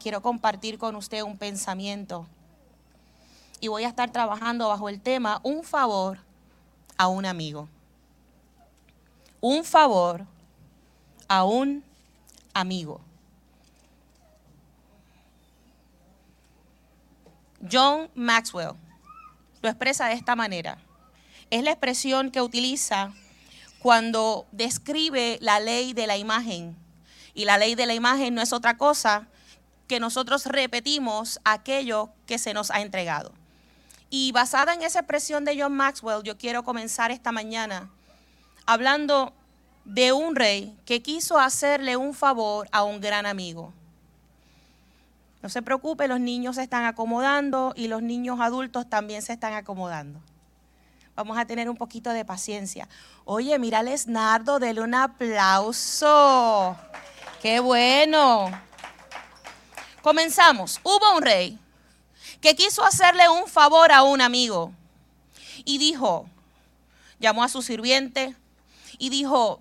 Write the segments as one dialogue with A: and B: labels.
A: Quiero compartir con usted un pensamiento. Y voy a estar trabajando bajo el tema un favor a un amigo. Un favor a un amigo. John Maxwell lo expresa de esta manera. Es la expresión que utiliza cuando describe la ley de la imagen. Y la ley de la imagen no es otra cosa que nosotros repetimos aquello que se nos ha entregado. Y basada en esa expresión de John Maxwell, yo quiero comenzar esta mañana hablando de un rey que quiso hacerle un favor a un gran amigo. No se preocupe, los niños se están acomodando y los niños adultos también se están acomodando. Vamos a tener un poquito de paciencia. Oye, mírales, Nardo, dele un aplauso. ¡Qué bueno! Comenzamos. Hubo un rey que quiso hacerle un favor a un amigo y dijo, llamó a su sirviente y dijo,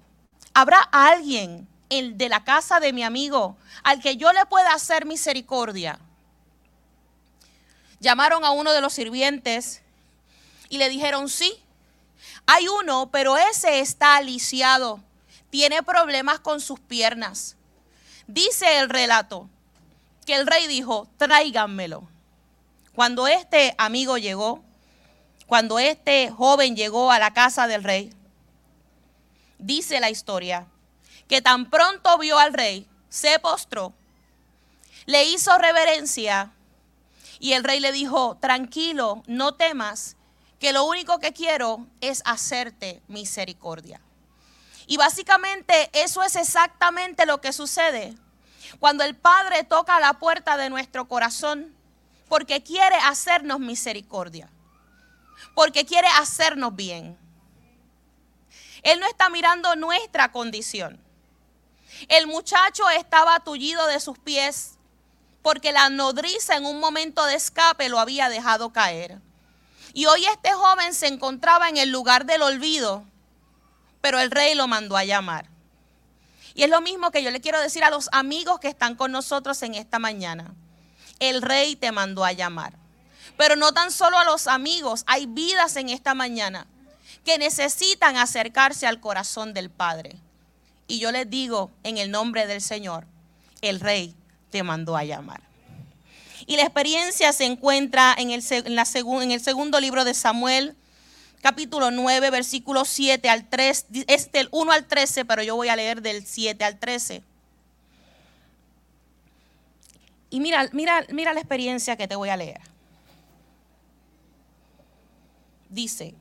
A: ¿habrá alguien de la casa de mi amigo al que yo le pueda hacer misericordia? Llamaron a uno de los sirvientes y le dijeron, sí, hay uno, pero ese está aliciado, tiene problemas con sus piernas. Dice el relato que el rey dijo, tráiganmelo. Cuando este amigo llegó, cuando este joven llegó a la casa del rey, dice la historia, que tan pronto vio al rey, se postró, le hizo reverencia y el rey le dijo, tranquilo, no temas, que lo único que quiero es hacerte misericordia. Y básicamente eso es exactamente lo que sucede cuando el Padre toca la puerta de nuestro corazón porque quiere hacernos misericordia, porque quiere hacernos bien. Él no está mirando nuestra condición. El muchacho estaba tullido de sus pies porque la nodriza en un momento de escape lo había dejado caer. Y hoy este joven se encontraba en el lugar del olvido, pero el rey lo mandó a llamar. Y es lo mismo que yo le quiero decir a los amigos que están con nosotros en esta mañana el rey te mandó a llamar. Pero no tan solo a los amigos, hay vidas en esta mañana que necesitan acercarse al corazón del Padre. Y yo les digo, en el nombre del Señor, el rey te mandó a llamar. Y la experiencia se encuentra en el, en el segundo libro de Samuel, capítulo 9, versículo 7 al 3, es del 1 al 13, pero yo voy a leer del 7 al 13. Y mira, mira, mira la experiencia que te voy a leer. Dice,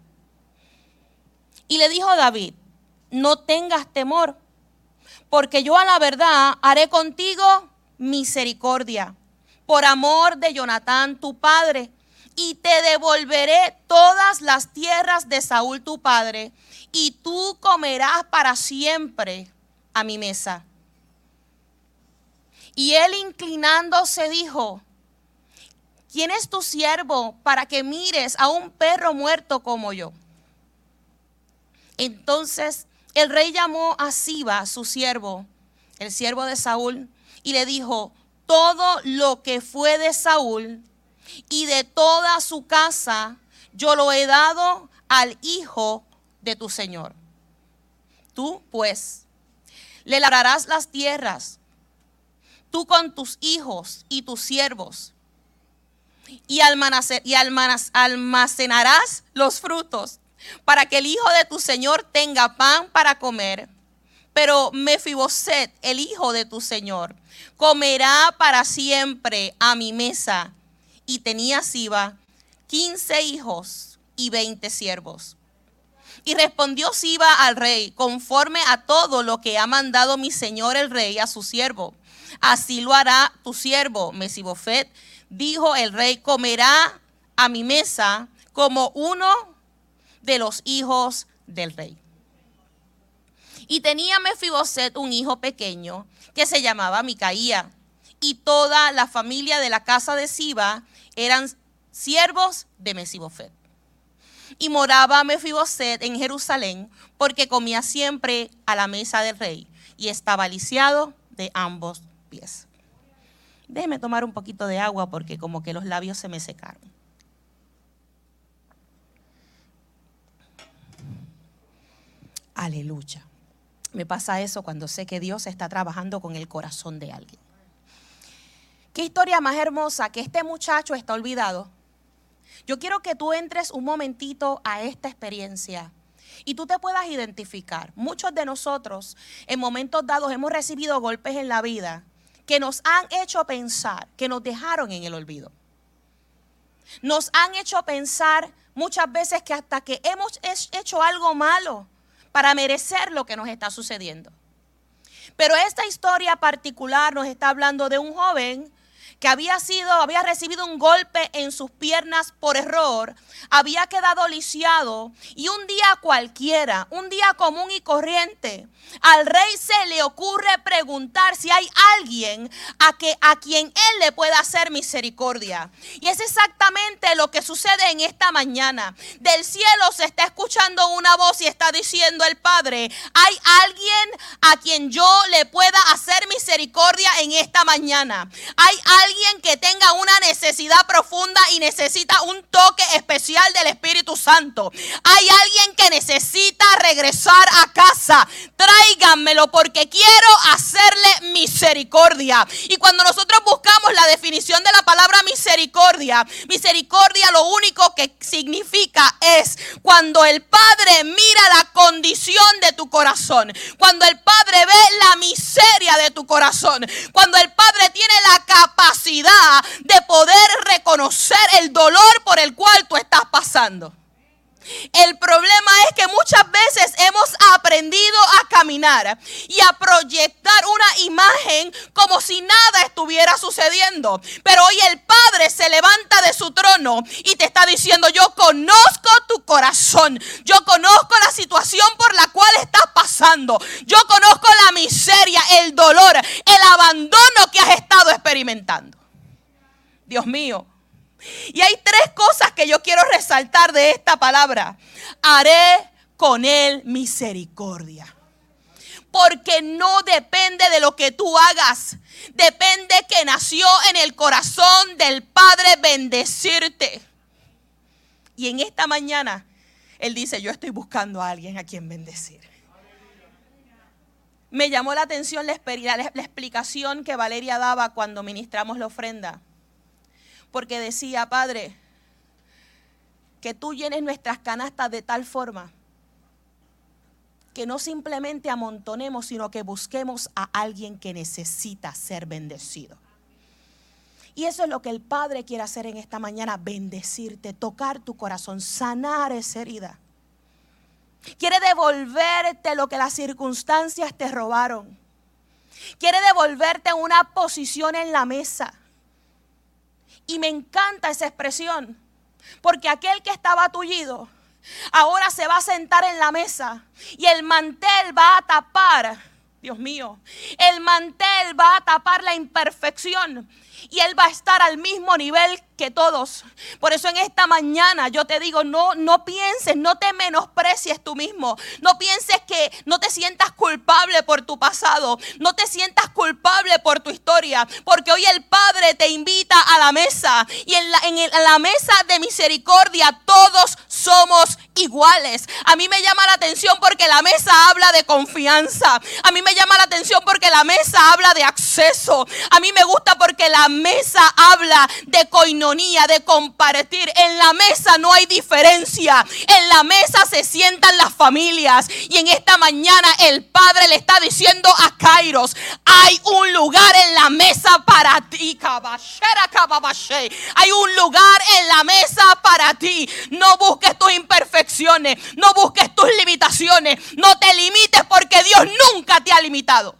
A: y le dijo David, no tengas temor, porque yo a la verdad haré contigo misericordia, por amor de Jonatán tu padre, y te devolveré todas las tierras de Saúl tu padre, y tú comerás para siempre a mi mesa. Y él inclinándose dijo, ¿quién es tu siervo para que mires a un perro muerto como yo? Entonces el rey llamó a Siba, su siervo, el siervo de Saúl, y le dijo, todo lo que fue de Saúl y de toda su casa, yo lo he dado al hijo de tu señor. Tú, pues, le labrarás las tierras tú con tus hijos y tus siervos, y, almacenarás los frutos para que el hijo de tu Señor tenga pan para comer. Pero Mefiboset, el hijo de tu Señor, comerá para siempre a mi mesa. Y tenía Siba quince hijos y veinte siervos. Y respondió Siba al rey, conforme a todo lo que ha mandado mi señor el rey a su siervo. Así lo hará tu siervo, Mesibofet. Dijo el rey, comerá a mi mesa como uno de los hijos del rey. Y tenía Mefiboset un hijo pequeño que se llamaba Micaía. Y toda la familia de la casa de Siba eran siervos de Mesibofet. Y moraba Mefiboset en Jerusalén porque comía siempre a la mesa del rey y estaba lisiado de ambos pies. Déjeme tomar un poquito de agua porque como que los labios se me secaron. Aleluya. Me pasa eso cuando sé que Dios está trabajando con el corazón de alguien. Qué historia más hermosa que este muchacho está olvidado. Yo quiero que tú entres un momentito a esta experiencia y tú te puedas identificar. Muchos de nosotros en momentos dados hemos recibido golpes en la vida que nos han hecho pensar, que nos dejaron en el olvido. Nos han hecho pensar muchas veces que hasta que hemos hecho algo malo para merecer lo que nos está sucediendo. Pero esta historia particular nos está hablando de un joven que había sido, había recibido un golpe en sus piernas por error, había quedado lisiado y un día cualquiera, un día común y corriente, al rey se le ocurre preguntar si hay alguien a, que, a quien él le pueda hacer misericordia. Y es exactamente lo que sucede en esta mañana. Del cielo se está escuchando una voz y está diciendo el Padre, hay alguien a quien yo le pueda hacer misericordia en esta mañana. Hay que tenga una necesidad profunda y necesita un toque especial del Espíritu Santo. Hay alguien que necesita regresar a casa tráiganmelo porque quiero hacerle misericordia. Y cuando nosotros buscamos la definición de la palabra misericordia, misericordia lo único que significa es cuando el Padre mira la condición de tu corazón, cuando el Padre ve la miseria de tu corazón, cuando el Padre tiene la capacidad de poder reconocer el dolor por el cual tú estás pasando. El problema es que muchas veces hemos aprendido a caminar y a proyectar una imagen como si nada estuviera sucediendo. Pero hoy el Padre se levanta de su trono y te está diciendo, yo conozco tu corazón, yo conozco la situación por la cual estás pasando, yo conozco la miseria, el dolor, el abandono que has estado experimentando. Dios mío. Y hay tres cosas que yo quiero resaltar de esta palabra. Haré con él misericordia. Porque no depende de lo que tú hagas. Depende que nació en el corazón del Padre bendecirte. Y en esta mañana, Él dice, yo estoy buscando a alguien a quien bendecir. Me llamó la atención la, la explicación que Valeria daba cuando ministramos la ofrenda porque decía, Padre, que tú llenes nuestras canastas de tal forma que no simplemente amontonemos, sino que busquemos a alguien que necesita ser bendecido. Y eso es lo que el Padre quiere hacer en esta mañana, bendecirte, tocar tu corazón, sanar esa herida. Quiere devolverte lo que las circunstancias te robaron. Quiere devolverte una posición en la mesa. Y me encanta esa expresión, porque aquel que estaba tullido ahora se va a sentar en la mesa y el mantel va a tapar, Dios mío, el mantel va a tapar la imperfección y Él va a estar al mismo nivel que todos. Por eso en esta mañana yo te digo, no, no pienses, no te menosprecies tú mismo. No pienses que no te sientas culpable por tu pasado. No te sientas culpable por tu historia. Porque hoy el Padre te invita a la mesa. Y en la, en la mesa de misericordia todos somos iguales. A mí me llama la atención porque la mesa habla de confianza. A mí me llama la atención porque la mesa habla de acceso. A mí me gusta porque la mesa habla de coinonía, de compartir. En la mesa no hay diferencia. En la mesa se sientan las familias. Y en esta mañana el Padre le está diciendo a Kairos, hay un lugar en la mesa para ti. Hay un lugar en la mesa para ti. No busques tus imperfecciones. No busques tus limitaciones. No te limites porque Dios nunca te ha limitado.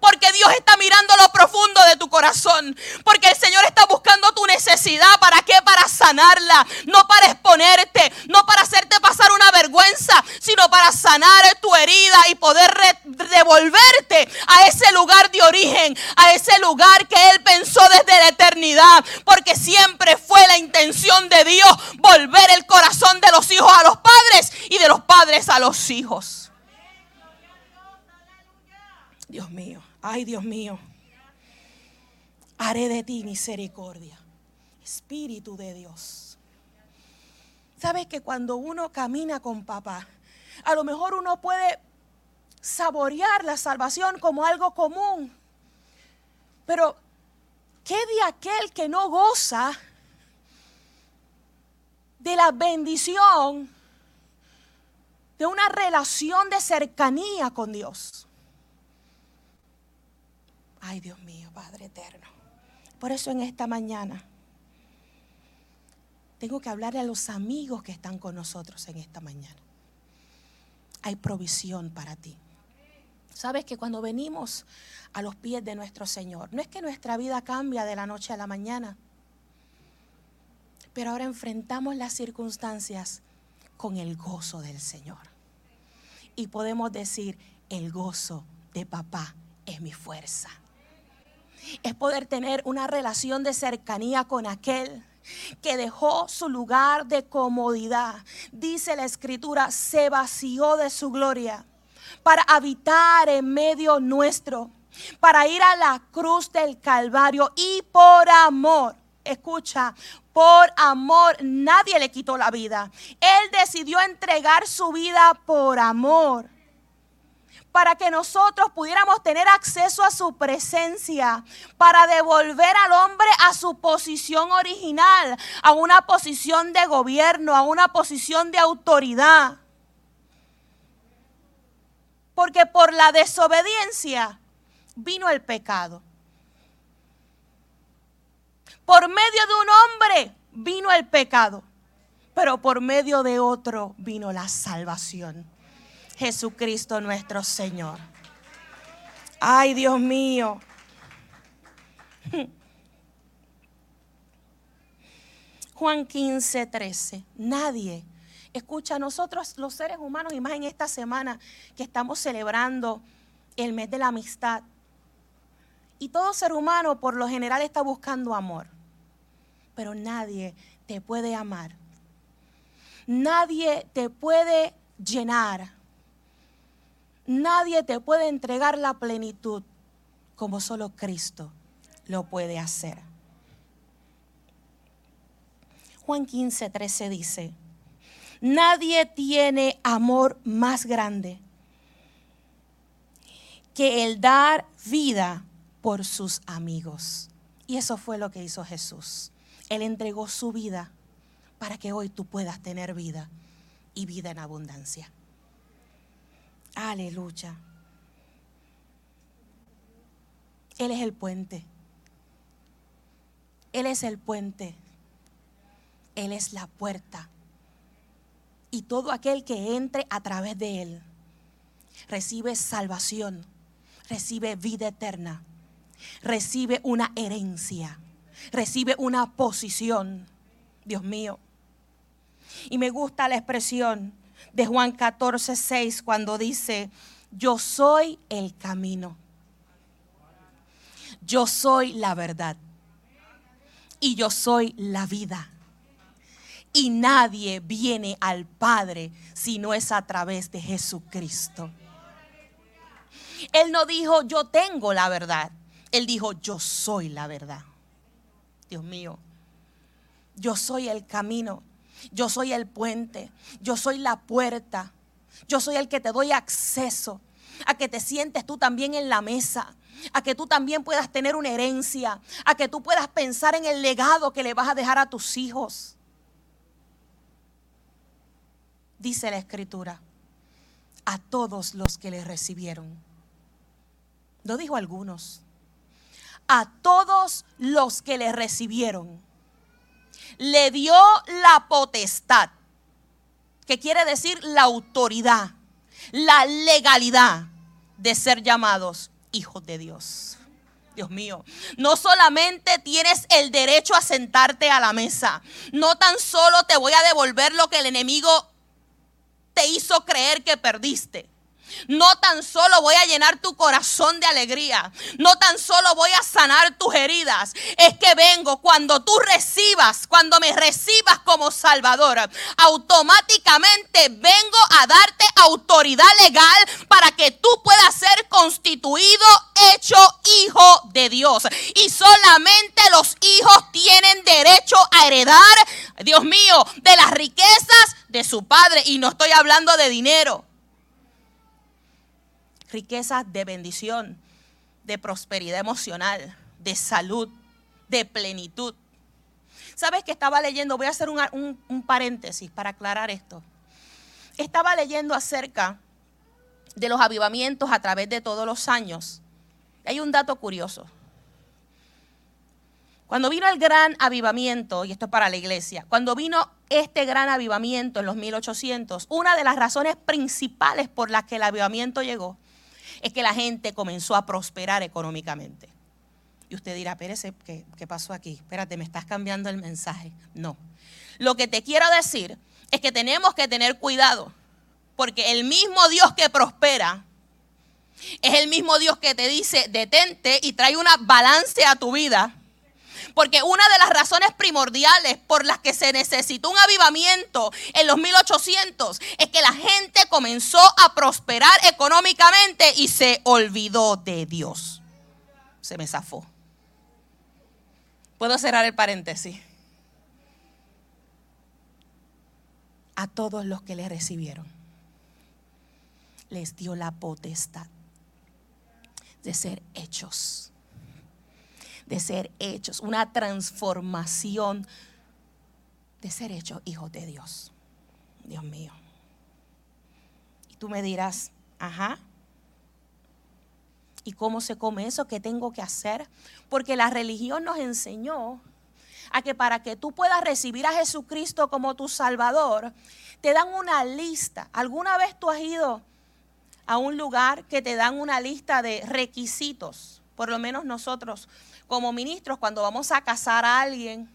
A: Porque Dios está mirando lo profundo de tu corazón. Porque el Señor está buscando tu necesidad. ¿Para qué? Para sanarla. No para exponerte. No para hacerte pasar una vergüenza. Sino para sanar tu herida y poder devolverte a ese lugar de origen. A ese lugar que Él pensó desde la eternidad. Porque siempre fue la intención de Dios volver el corazón de los hijos a los padres y de los padres a los hijos. Dios mío, ay Dios mío. haré de ti misericordia. Espíritu de Dios. Sabes que cuando uno camina con papá, a lo mejor uno puede saborear la salvación como algo común. Pero, ¿qué de aquel que no goza de la bendición de una relación de cercanía con Dios? Ay, Dios mío, Padre eterno. Por eso en esta mañana tengo que hablarle a los amigos que están con nosotros en esta mañana. Hay provisión para ti. Sabes que cuando venimos a los pies de nuestro Señor, no es que nuestra vida cambia de la noche a la mañana, pero ahora enfrentamos las circunstancias con el gozo del Señor. Y podemos decir, el gozo de papá es mi fuerza es poder tener una relación de cercanía con aquel que dejó su lugar de comodidad. Dice la escritura, se vació de su gloria para habitar en medio nuestro, para ir a la cruz del Calvario y por amor. Escucha, por amor nadie le quitó la vida. Él decidió entregar su vida por amor para que nosotros pudiéramos tener acceso a su presencia, para devolver al hombre a su posición original, a una posición de gobierno, a una posición de autoridad. Porque por la desobediencia vino el pecado. Por medio de un hombre vino el pecado, pero por medio de otro vino la salvación. Jesucristo nuestro Señor. Ay, Dios mío. Juan 15, 13. Nadie. Escucha, nosotros los seres humanos, y más en esta semana que estamos celebrando el mes de la amistad, y todo ser humano por lo general está buscando amor, pero nadie te puede amar. Nadie te puede llenar Nadie te puede entregar la plenitud como solo Cristo lo puede hacer. Juan 15, 13 dice, nadie tiene amor más grande que el dar vida por sus amigos. Y eso fue lo que hizo Jesús. Él entregó su vida para que hoy tú puedas tener vida y vida en abundancia. Aleluya. Él es el puente. Él es el puente. Él es la puerta. Y todo aquel que entre a través de Él recibe salvación, recibe vida eterna, recibe una herencia, recibe una posición. Dios mío. Y me gusta la expresión de Juan 14, 6, cuando dice, yo soy el camino, yo soy la verdad y yo soy la vida. Y nadie viene al Padre si no es a través de Jesucristo. Él no dijo, yo tengo la verdad. Él dijo, yo soy la verdad. Dios mío, yo soy el camino. Yo soy el puente, yo soy la puerta, yo soy el que te doy acceso a que te sientes tú también en la mesa, a que tú también puedas tener una herencia, a que tú puedas pensar en el legado que le vas a dejar a tus hijos. Dice la escritura, a todos los que le recibieron. No dijo algunos, a todos los que le recibieron le dio la potestad, que quiere decir la autoridad, la legalidad de ser llamados hijos de Dios. Dios mío, no solamente tienes el derecho a sentarte a la mesa, no tan solo te voy a devolver lo que el enemigo te hizo creer que perdiste. No tan solo voy a llenar tu corazón de alegría, no tan solo voy a sanar tus heridas, es que vengo cuando tú recibas, cuando me recibas como Salvador, automáticamente vengo a darte autoridad legal para que tú puedas ser constituido, hecho hijo de Dios. Y solamente los hijos tienen derecho a heredar, Dios mío, de las riquezas de su padre. Y no estoy hablando de dinero riquezas de bendición, de prosperidad emocional, de salud, de plenitud. ¿Sabes que estaba leyendo? Voy a hacer un, paréntesis para aclarar esto. Estaba leyendo acerca de los avivamientos a través de todos los años. Hay un dato curioso. Cuando vino el gran avivamiento, y esto es para la iglesia, cuando vino este gran avivamiento en los 1800, una de las razones principales por las que el avivamiento llegó es que la gente comenzó a prosperar económicamente. Y usted dirá, espérese, ¿qué, ¿qué pasó aquí? Espérate, me estás cambiando el mensaje. No. Lo que te quiero decir es que tenemos que tener cuidado, porque el mismo Dios que prospera es el mismo Dios que te dice, detente y trae una balance a tu vida porque una de las razones primordiales por las que se necesitó un avivamiento en los 1800 es que la gente comenzó a prosperar económicamente y se olvidó de Dios. Se me zafó. Puedo cerrar el paréntesis. A todos los que le recibieron, les dio la potestad de ser hechos de ser hechos, una transformación de ser hechos hijos de Dios. Dios mío. Y tú me dirás, ajá. ¿Y cómo se come eso? ¿Qué tengo que hacer? Porque la religión nos enseñó a que para que tú puedas recibir a Jesucristo como tu Salvador, te dan una lista. ¿Alguna vez tú has ido a un lugar que te dan una lista de requisitos? Por lo menos nosotros como ministros, cuando vamos a casar a alguien,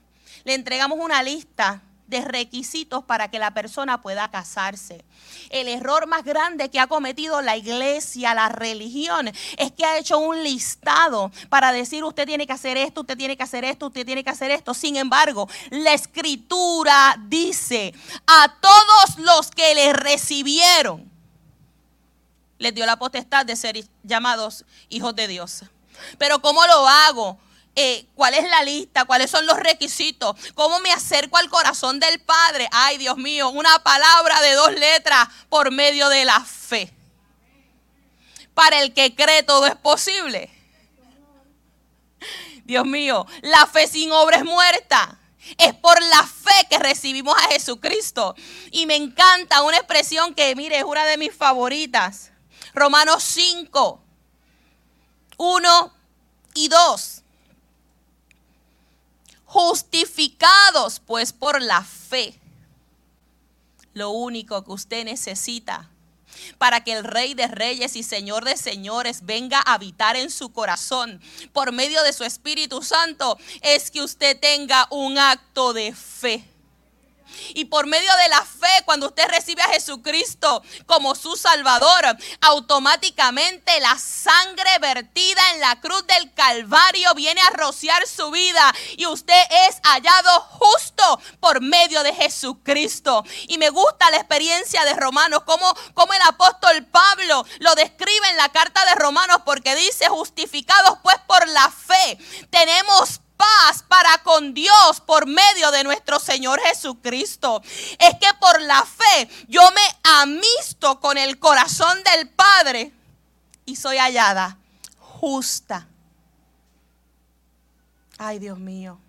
A: le entregamos una lista de requisitos para que la persona pueda casarse. El error más grande que ha cometido la iglesia, la religión, es que ha hecho un listado para decir usted tiene que hacer esto, usted tiene que hacer esto, usted tiene que hacer esto. Sin embargo, la escritura dice a todos los que le recibieron, les dio la potestad de ser llamados hijos de Dios. Pero ¿cómo lo hago? Eh, cuál es la lista, cuáles son los requisitos, cómo me acerco al corazón del Padre. Ay, Dios mío, una palabra de dos letras por medio de la fe. Para el que cree todo es posible. Dios mío, la fe sin obra es muerta. Es por la fe que recibimos a Jesucristo. Y me encanta una expresión que, mire, es una de mis favoritas. Romanos 5, 1 y 2 justificados pues por la fe. Lo único que usted necesita para que el Rey de Reyes y Señor de Señores venga a habitar en su corazón por medio de su Espíritu Santo es que usted tenga un acto de fe. Y por medio de la fe, cuando usted recibe a Jesucristo como su Salvador, automáticamente la sangre vertida en la cruz del Calvario viene a rociar su vida y usted es hallado justo por medio de Jesucristo. Y me gusta la experiencia de Romanos, como, como el apóstol Pablo lo describe en la carta de Romanos, porque dice, justificados pues por la fe, tenemos paz para con Dios por medio de nuestro Señor Jesucristo. Es que por la fe yo me amisto con el corazón del Padre y soy hallada justa. Ay, Dios mío.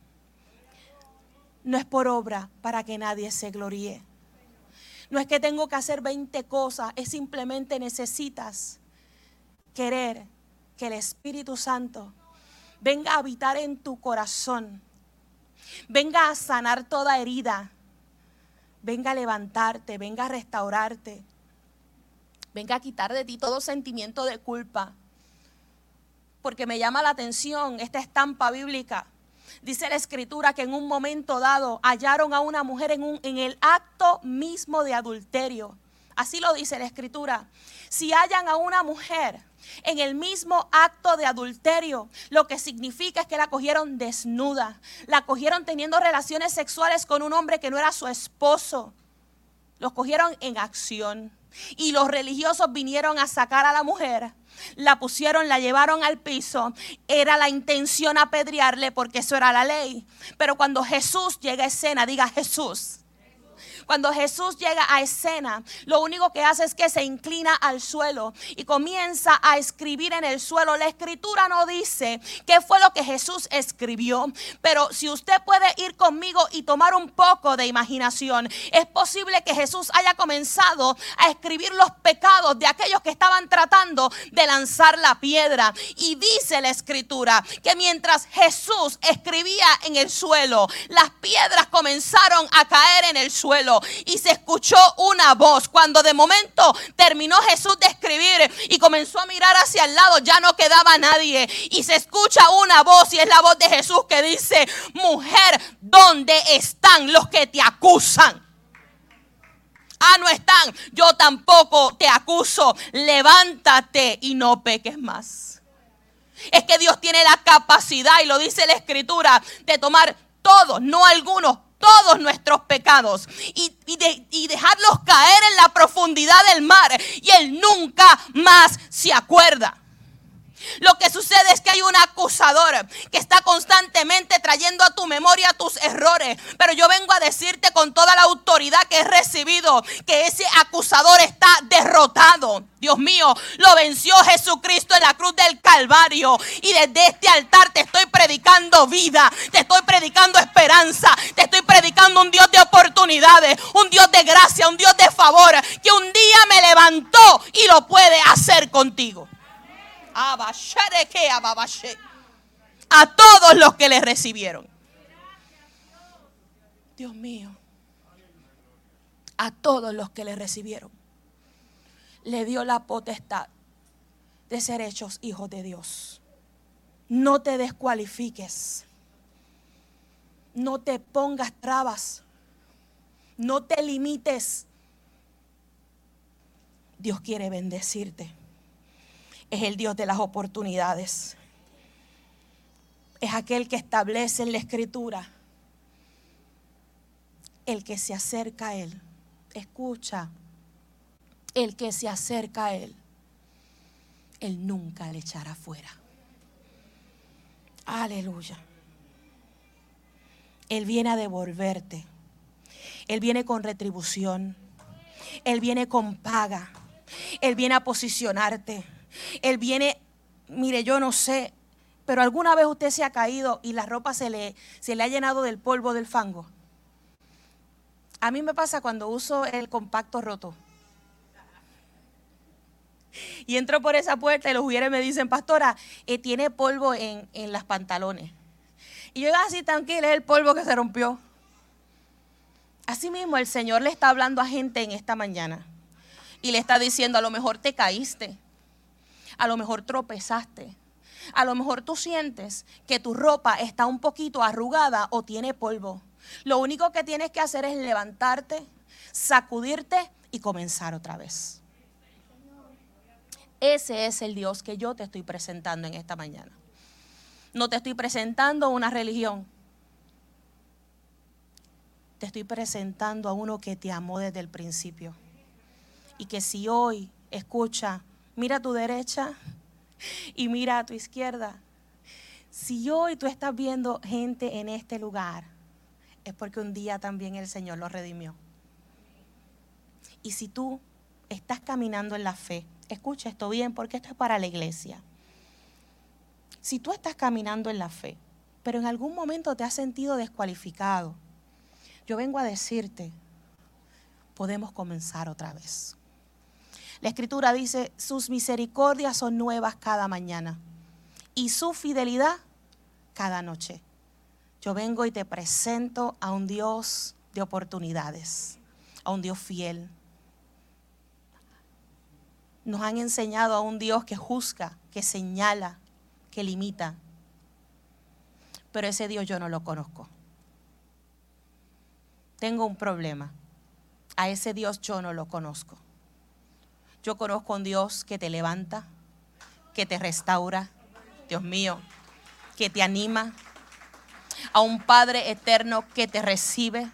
A: No es por obra para que nadie se gloríe. No es que tengo que hacer 20 cosas, es simplemente necesitas querer que el Espíritu Santo venga a habitar en tu corazón. Venga a sanar toda herida. Venga a levantarte, venga a restaurarte. Venga a quitar de ti todo sentimiento de culpa. Porque me llama la atención esta estampa bíblica. Dice la escritura que en un momento dado hallaron a una mujer en, el acto mismo de adulterio. Así lo dice la escritura. Si hallan a una mujer en el mismo acto de adulterio, lo que significa es que la cogieron desnuda, la cogieron teniendo relaciones sexuales con un hombre que no era su esposo, los cogieron en acción. Y los religiosos vinieron a sacar a la mujer la pusieron, la llevaron al piso. Era la intención apedrearle porque eso era la ley. Pero cuando Jesús llega a escena, diga Jesús. Cuando Jesús llega a escena, lo único que hace es que se inclina al suelo y comienza a escribir en el suelo. La escritura no dice qué fue lo que Jesús escribió, pero si usted puede ir conmigo y tomar un poco de imaginación, es posible que Jesús haya comenzado a escribir los pecados de aquellos que estaban tratando de lanzar la piedra. Y dice la escritura que mientras Jesús escribía en el suelo, las piedras comenzaron a caer en el suelo y se escuchó una voz. Cuando de momento terminó Jesús de escribir y comenzó a mirar hacia el lado, ya no quedaba nadie. Y se escucha una voz y es la voz de Jesús que dice, mujer, ¿dónde están los que te acusan? Ah, no están. Yo tampoco te acuso. Levántate y no peques más. Es que Dios tiene la capacidad, y lo dice la escritura, de tomar todos, no algunos, todos nuestros pecados y, dejarlos caer en la profundidad del mar y Él nunca más se acuerda. Lo que sucede es que hay un acusador que está constantemente trayendo a tu memoria tus errores. Pero yo vengo a decirte con toda la autoridad que he recibido que ese acusador está derrotado. Dios mío, lo venció Jesucristo en la cruz del Calvario. Y desde este altar te estoy predicando vida, te estoy predicando esperanza, te estoy predicando un Dios de oportunidades, un Dios de gracia, un Dios de favor, que un día me levantó y lo puede hacer contigo. A todos los que le recibieron. Dios mío. A todos los que le recibieron. Le dio la potestad de ser hechos hijos de Dios. No te descualifiques. No te pongas trabas. No te limites. Dios quiere bendecirte es el Dios de las oportunidades. Es aquel que establece en la escritura. El que se acerca a Él. Escucha. El que se acerca a Él. Él nunca le echará fuera. Aleluya. Él viene a devolverte. Él viene con retribución. Él viene con paga. Él viene a posicionarte. Él viene, mire, yo no sé, pero alguna vez usted se ha caído y la ropa se le, se le ha llenado del polvo del fango. A mí me pasa cuando uso el compacto roto. Y entro por esa puerta y los mujeres me dicen, pastora, eh, tiene polvo en, en las pantalones. Y yo así tranquila, es el polvo que se rompió. Así mismo el Señor le está hablando a gente en esta mañana. Y le está diciendo, a lo mejor te caíste. A lo mejor tropezaste. A lo mejor tú sientes que tu ropa está un poquito arrugada o tiene polvo. Lo único que tienes que hacer es levantarte, sacudirte y comenzar otra vez. Ese es el Dios que yo te estoy presentando en esta mañana. No te estoy presentando una religión. Te estoy presentando a uno que te amó desde el principio. Y que si hoy escucha mira a tu derecha y mira a tu izquierda. Si hoy tú estás viendo gente en este lugar, es porque un día también el Señor lo redimió. Y si tú estás caminando en la fe, escucha esto bien porque esto es para la iglesia. Si tú estás caminando en la fe, pero en algún momento te has sentido descualificado, yo vengo a decirte, podemos comenzar otra vez. La escritura dice, sus misericordias son nuevas cada mañana y su fidelidad cada noche. Yo vengo y te presento a un Dios de oportunidades, a un Dios fiel. Nos han enseñado a un Dios que juzga, que señala, que limita. Pero ese Dios yo no lo conozco. Tengo un problema. A ese Dios yo no lo conozco. Yo conozco a un Dios que te levanta, que te restaura, Dios mío, que te anima, a un Padre eterno que te recibe.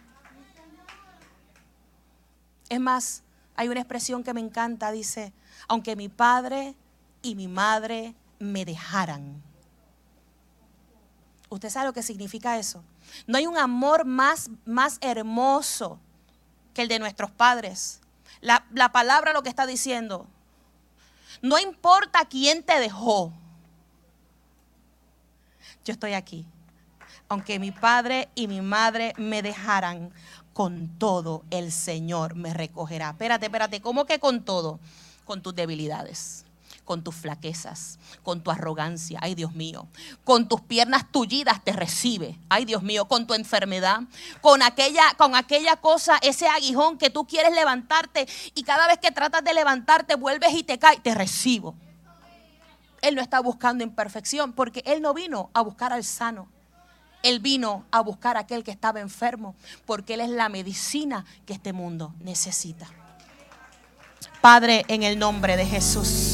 A: Es más, hay una expresión que me encanta, dice, aunque mi padre y mi madre me dejaran. ¿Usted sabe lo que significa eso? No hay un amor más, más hermoso que el de nuestros padres. La, la palabra lo que está diciendo, no importa quién te dejó, yo estoy aquí. Aunque mi padre y mi madre me dejaran, con todo el Señor me recogerá. Espérate, espérate, ¿cómo que con todo? Con tus debilidades con tus flaquezas, con tu arrogancia, ay Dios mío, con tus piernas tullidas te recibe, ay Dios mío, con tu enfermedad, con aquella, con aquella cosa, ese aguijón que tú quieres levantarte y cada vez que tratas de levantarte vuelves y te caes, te recibo. Él no está buscando imperfección porque Él no vino a buscar al sano. Él vino a buscar a aquel que estaba enfermo, porque Él es la medicina que este mundo necesita. Padre, en el nombre de Jesús.